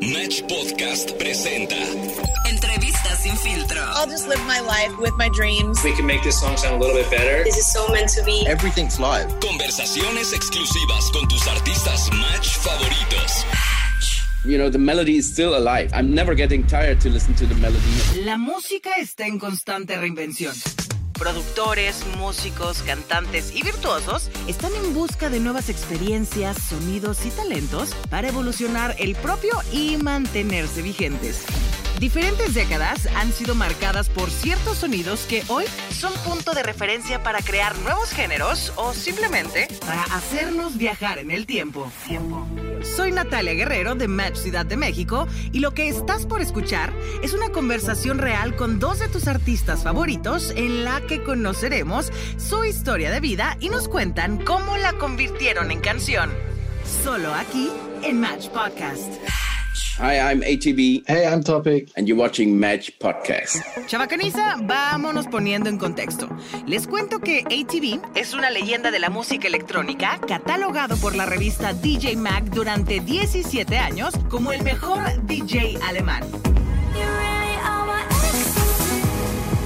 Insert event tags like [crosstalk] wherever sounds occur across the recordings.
Match Podcast presenta Entrevistas sin filtro. I'll just live my life with my dreams. We can make this song sound a little bit better. This is so meant to be. Everything's live. conversaciones exclusivas con tus artistas Match favoritos. You know, the melody is still alive. I'm never getting tired to listen to the melody. La música está en constante reinvención. Productores, músicos, cantantes y virtuosos están en busca de nuevas experiencias, sonidos y talentos para evolucionar el propio y mantenerse vigentes. Diferentes décadas han sido marcadas por ciertos sonidos que hoy son punto de referencia para crear nuevos géneros o simplemente para hacernos viajar en el tiempo. Soy Natalia Guerrero de Match Ciudad de México y lo que estás por escuchar es una conversación real con dos de tus artistas favoritos en la que conoceremos su historia de vida y nos cuentan cómo la convirtieron en canción. Solo aquí en Match Podcast. Hi, I'm ATB, Hey, I'm Topic. and you're watching Match Podcast. Chavacaniza, vámonos poniendo en contexto. Les cuento que ATV es una leyenda de la música electrónica catalogado por la revista DJ Mag durante 17 años como el mejor DJ alemán.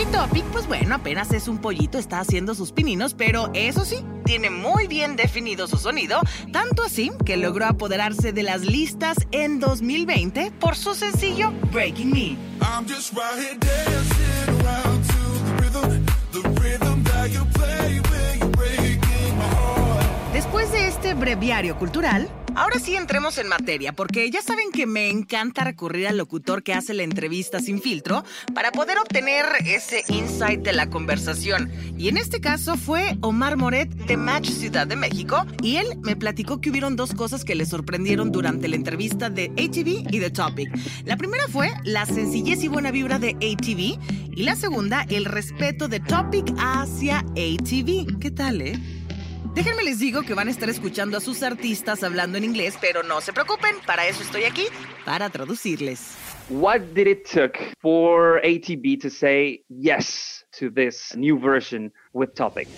Y Topic, pues bueno, apenas es un pollito, está haciendo sus pininos, pero eso sí, tiene muy bien definido su sonido, tanto así que logró apoderarse de las listas en 2020 por su sencillo Breaking Me. I'm just right here dancing around to the rhythm, the rhythm that you play when you're breaking my heart. Después de este breviario cultural, ahora sí entremos en materia, porque ya saben que me encanta recurrir al locutor que hace la entrevista sin filtro para poder obtener ese insight de la conversación. Y en este caso fue Omar Moret de Match Ciudad de México, y él me platicó que hubieron dos cosas que le sorprendieron durante la entrevista de ATV y The Topic. La primera fue la sencillez y buena vibra de ATV, y la segunda, el respeto de Topic hacia ATV. ¿Qué tal, eh? Déjenme les digo que van a estar escuchando a sus artistas hablando en inglés, pero no se preocupen, para eso estoy aquí, para traducirles. What did it took for ATB to say yes to this new version with Topic?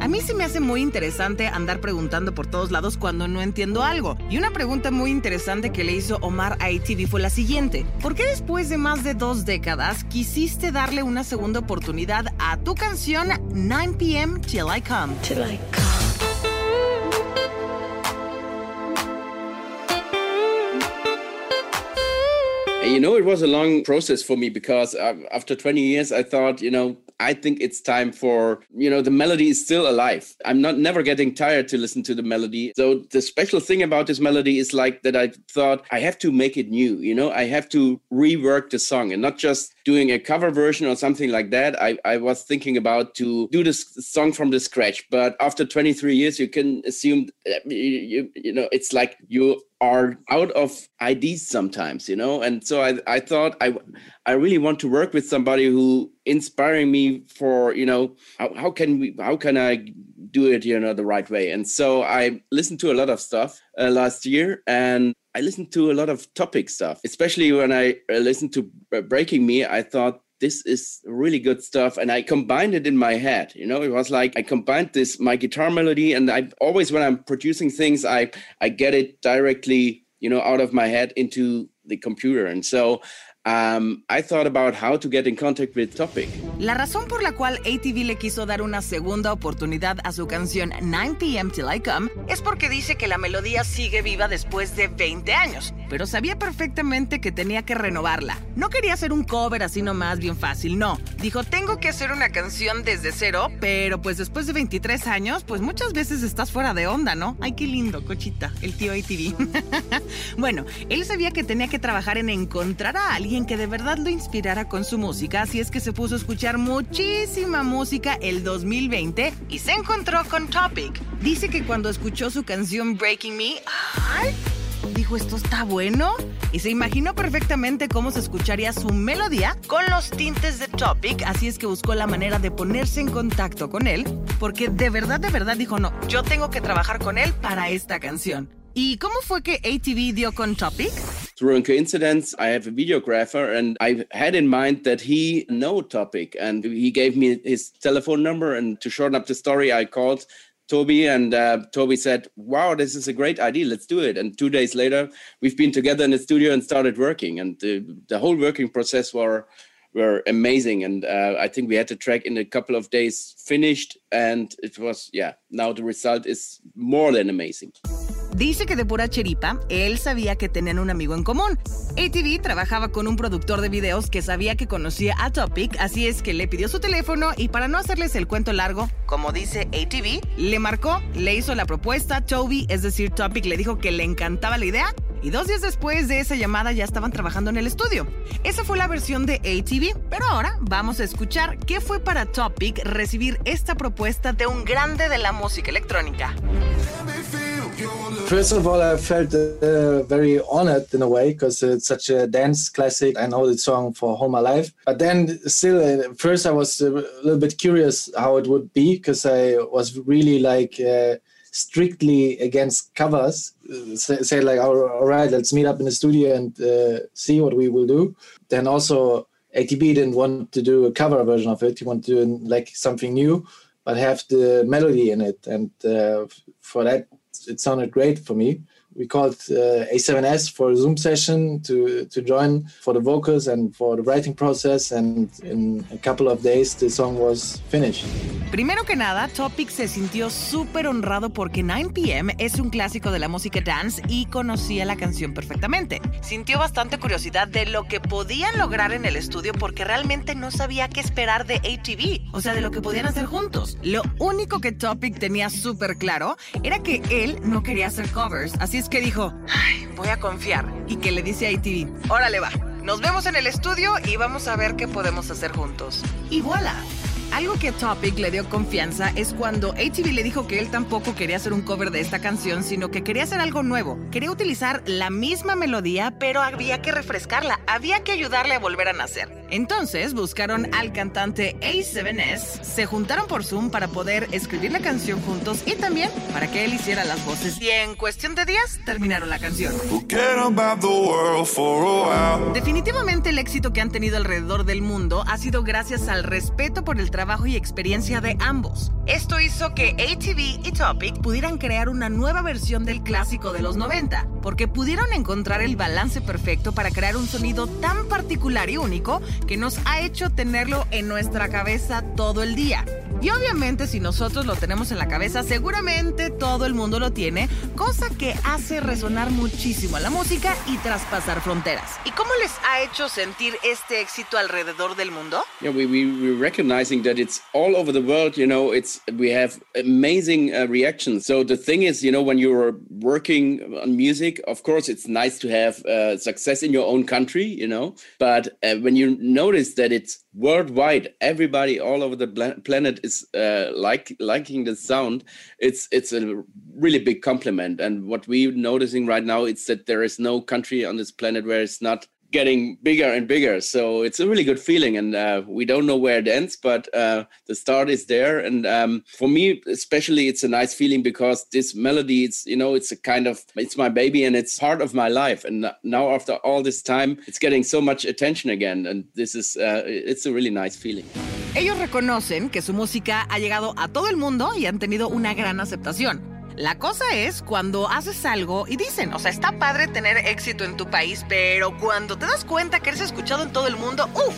A mí se me hace muy interesante andar preguntando por todos lados cuando no entiendo algo. Y una pregunta muy interesante que le hizo Omar a ATV fue la siguiente. ¿Por qué después de más de dos décadas quisiste darle una segunda oportunidad a tu canción 9 p.m. Till I Come? You know, it was a long process for me because uh, after 20 years, I thought, you know, I think it's time for, you know, the melody is still alive. I'm not never getting tired to listen to the melody. So the special thing about this melody is like that I thought I have to make it new, you know, I have to rework the song and not just doing a cover version or something like that. I, I was thinking about to do this song from the scratch. But after 23 years, you can assume, that you, you, you know, it's like you are out of ideas sometimes, you know. And so I, I thought I, I really want to work with somebody who inspiring me for, you know, how, how can we, how can I do it, you know, the right way? And so I listened to a lot of stuff uh, last year, and I listened to a lot of topic stuff, especially when I uh, listened to uh, Breaking Me. I thought this is really good stuff and i combined it in my head you know it was like i combined this my guitar melody and i always when i'm producing things i i get it directly you know out of my head into the computer and so um, I thought about how to get in contact with Topic. La razón por la cual ATV le quiso dar una segunda oportunidad a su canción 9 p.m. Till I Come es porque dice que la melodía sigue viva después de 20 años, pero sabía perfectamente que tenía que renovarla. No quería hacer un cover así nomás bien fácil, no. Dijo, tengo que hacer una canción desde cero, pero pues después de 23 años, pues muchas veces estás fuera de onda, ¿no? Ay, qué lindo, cochita, el tío ATV. [laughs] bueno, él sabía que tenía que trabajar en encontrar a alguien que de verdad lo inspirara con su música, así es que se puso a escuchar muchísima música el 2020 y se encontró con Topic. Dice que cuando escuchó su canción Breaking Me, dijo, esto está bueno. Y se imaginó perfectamente cómo se escucharía su melodía con los tintes de Topic, así es que buscó la manera de ponerse en contacto con él, porque de verdad, de verdad dijo, no, yo tengo que trabajar con él para esta canción. ¿Y cómo fue que ATV dio con Topic? Through a coincidence, I have a videographer, and I had in mind that he know topic, and he gave me his telephone number. And to shorten up the story, I called Toby, and uh, Toby said, "Wow, this is a great idea. Let's do it." And two days later, we've been together in the studio and started working, and the, the whole working process were were amazing. And uh, I think we had the track in a couple of days finished, and it was yeah. Now the result is more than amazing. Dice que de pura chiripa, él sabía que tenían un amigo en común. ATV trabajaba con un productor de videos que sabía que conocía a Topic, así es que le pidió su teléfono y para no hacerles el cuento largo, como dice ATV, le marcó, le hizo la propuesta, Toby, es decir, Topic le dijo que le encantaba la idea y dos días después de esa llamada ya estaban trabajando en el estudio. Esa fue la versión de ATV, pero ahora vamos a escuchar qué fue para Topic recibir esta propuesta de un grande de la música electrónica. First of all, I felt uh, very honored in a way because it's such a dance classic. I know the song for all my life. But then, still, at first, I was a little bit curious how it would be because I was really like uh, strictly against covers. Uh, say, say like, all, right, let's meet up in the studio and uh, see what we will do. Then also, ATB didn't want to do a cover version of it. He wanted to do like something new, but have the melody in it. And uh, for that, it sounded great for me. We called uh, A7S for a Zoom session to, to join for the vocals and for the writing process. And in a couple of days, the song was finished. Primero que nada, Topic se sintió súper honrado porque 9pm es un clásico de la música dance y conocía la canción perfectamente. Sintió bastante curiosidad de lo que podían lograr en el estudio porque realmente no sabía qué esperar de ATV, o sea, de lo que podían hacer juntos. Lo único que Topic tenía súper claro era que él no quería hacer covers, así es que dijo, Ay, voy a confiar. Y que le dice a ATV, órale va, nos vemos en el estudio y vamos a ver qué podemos hacer juntos. Y voilà. Algo que Topic le dio confianza es cuando ATV le dijo que él tampoco quería hacer un cover de esta canción, sino que quería hacer algo nuevo. Quería utilizar la misma melodía, pero había que refrescarla, había que ayudarle a volver a nacer. Entonces buscaron al cantante A7S, se juntaron por Zoom para poder escribir la canción juntos y también para que él hiciera las voces. Y en cuestión de días terminaron la canción. Definitivamente el éxito que han tenido alrededor del mundo ha sido gracias al respeto por el trabajo y experiencia de ambos. Esto hizo que ATV y Topic pudieran crear una nueva versión del clásico de los 90, porque pudieron encontrar el balance perfecto para crear un sonido tan particular y único que nos ha hecho tenerlo en nuestra cabeza todo el día. Y obviamente si nosotros lo tenemos en la cabeza, seguramente todo el mundo lo tiene, cosa que hace resonar muchísimo a la música y traspasar fronteras. ¿Y cómo les ha hecho sentir este éxito alrededor del mundo? Yeah, we, we we're recognizing that it's all over the world. You know, it's we have amazing uh, reactions. So the thing is, you know, when you're working on music, of course, it's nice to have uh, success in your own country. You know, but uh, when you notice that it's worldwide, everybody all over the planet is uh, like liking the sound. It's it's a really big compliment. And what we're noticing right now is that there is no country on this planet where it's not getting bigger and bigger. So it's a really good feeling, and uh, we don't know where it ends, but uh, the start is there. And um, for me, especially, it's a nice feeling because this melody, it's you know, it's a kind of it's my baby and it's part of my life. And now after all this time, it's getting so much attention again, and this is uh, it's a really nice feeling. Ellos reconocen que su música ha llegado a todo el mundo y han tenido una gran aceptación. La cosa es cuando haces algo y dicen, o sea, está padre tener éxito en tu país, pero cuando te das cuenta que eres escuchado en todo el mundo, uff,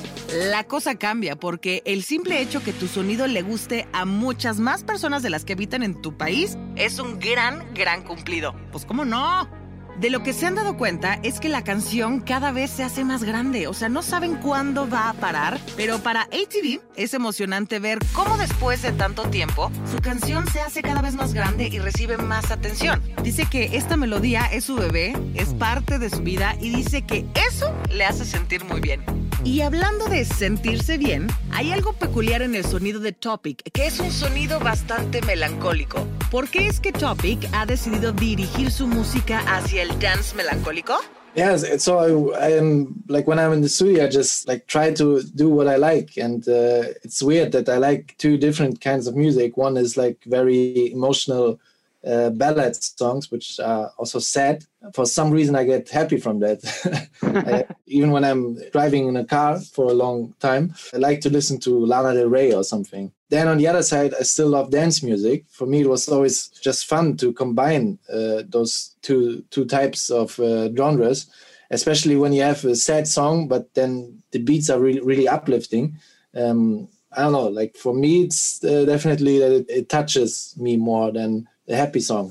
la cosa cambia porque el simple hecho que tu sonido le guste a muchas más personas de las que habitan en tu país es un gran, gran cumplido. Pues cómo no. De lo que se han dado cuenta es que la canción cada vez se hace más grande, o sea, no saben cuándo va a parar, pero para ATV es emocionante ver cómo después de tanto tiempo su canción se hace cada vez más grande y recibe más atención. Dice que esta melodía es su bebé, es parte de su vida y dice que eso le hace sentir muy bien. Y hablando de sentirse bien, hay algo peculiar en el sonido de Topic, que es un sonido bastante melancólico. ¿Por qué es que Topic ha decidido dirigir su música hacia el dance melancólico? Yeah, so I, I am like when I'm in the studio, I just like try to do what I like, and uh, it's weird that I like two different kinds of music. One is like very emotional uh, ballad songs, which are also sad. For some reason, I get happy from that. [laughs] I, even when I'm driving in a car for a long time, I like to listen to Lana Del Rey or something. Then on the other side, I still love dance music. For me, it was always just fun to combine uh, those two two types of uh, genres, especially when you have a sad song, but then the beats are really really uplifting. Um, I don't know. Like for me, it's uh, definitely that it, it touches me more than a happy song.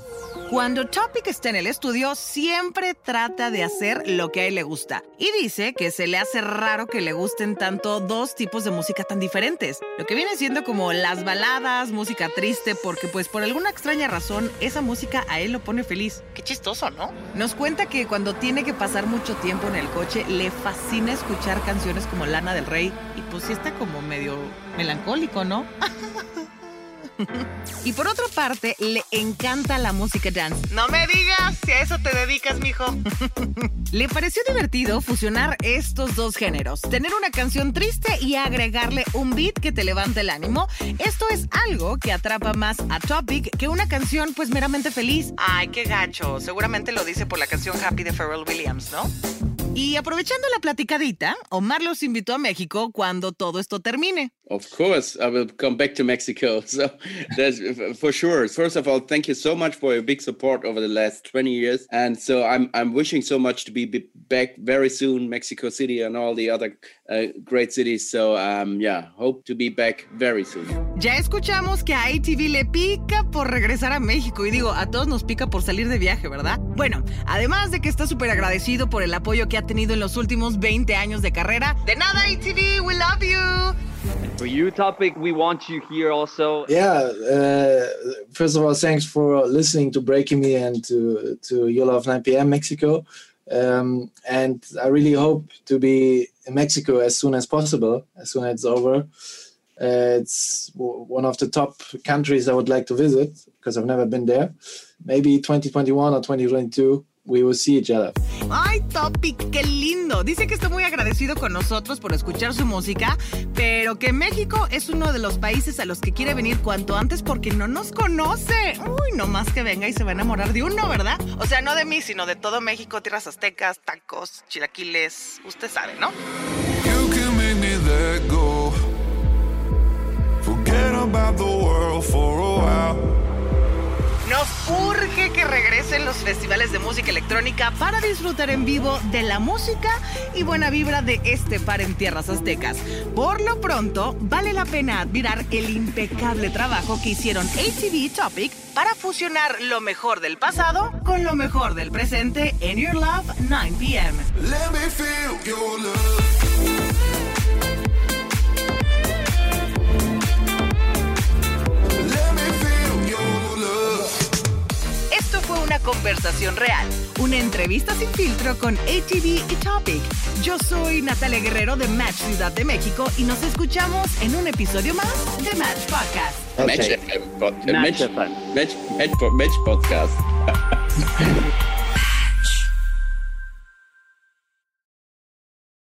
Cuando Topic está en el estudio, siempre trata de hacer lo que a él le gusta. Y dice que se le hace raro que le gusten tanto dos tipos de música tan diferentes. Lo que viene siendo como las baladas, música triste, porque pues por alguna extraña razón esa música a él lo pone feliz. Qué chistoso, ¿no? Nos cuenta que cuando tiene que pasar mucho tiempo en el coche, le fascina escuchar canciones como Lana del Rey. Y pues sí está como medio melancólico, ¿no? [laughs] [laughs] Y por otra parte, le encanta la música dance. No me digas si a eso te dedicas, mijo. [laughs] le pareció divertido fusionar estos dos géneros, tener una canción triste y agregarle un beat que te levante el ánimo. Esto es algo que atrapa más a Topic que una canción pues meramente feliz. Ay, qué gacho. Seguramente lo dice por la canción Happy de Pharrell Williams, ¿no? Y aprovechando la platicadita, Omar los invitó a México cuando todo esto termine. Of course, I will come back to Mexico. [laughs] So that's for sure. First of all, thank you so much for your big support over the last 20 years. And so I'm I'm wishing so much to be back very soon, Mexico City and all the other uh, great cities. So um, yeah, hope to be back very soon. Ya escuchamos que a ATV le pica por regresar a México y digo, a todos nos pica por salir de viaje, ¿verdad? Bueno, además de que está súper agradecido por el apoyo que ha tenido en los últimos 20 años de carrera, de nada ATV, we love you. For you, topic, we want you here also. Yeah, uh, first of all, thanks for listening to Breaking Me and to to You Love 9 p.m. Mexico. Um, and I really hope to be in Mexico as soon as possible, as soon as it's over. Uh, it's one of the top countries I would like to visit because I've never been there. Maybe 2021 or 2022, we will see each other. Ay, Topic, qué lindo. Dice que está muy agradecido con nosotros por escuchar su música, pero que México es uno de los países a los que quiere venir cuanto antes porque no nos conoce. Uy, no más que venga y se va a enamorar de uno, ¿verdad? O sea, no de mí, sino de todo México, tierras aztecas, tacos, chilaquiles, usted sabe, ¿no? You can make me let go. Forget about the world for a while. Nos urge que regresen los festivales de música electrónica para disfrutar en vivo de la música y buena vibra de este par en tierras aztecas. Por lo pronto, vale la pena admirar el impecable trabajo que hicieron ATV Topic para fusionar lo mejor del pasado con lo mejor del presente en Your Love 9 p.m. Let me feel love. Conversación real, una entrevista sin filtro con ATV y Topic. Yo soy Natalia Guerrero de Match Ciudad de México y nos escuchamos en un episodio más de Match Podcast. Okay. Match, match, match podcast. [laughs]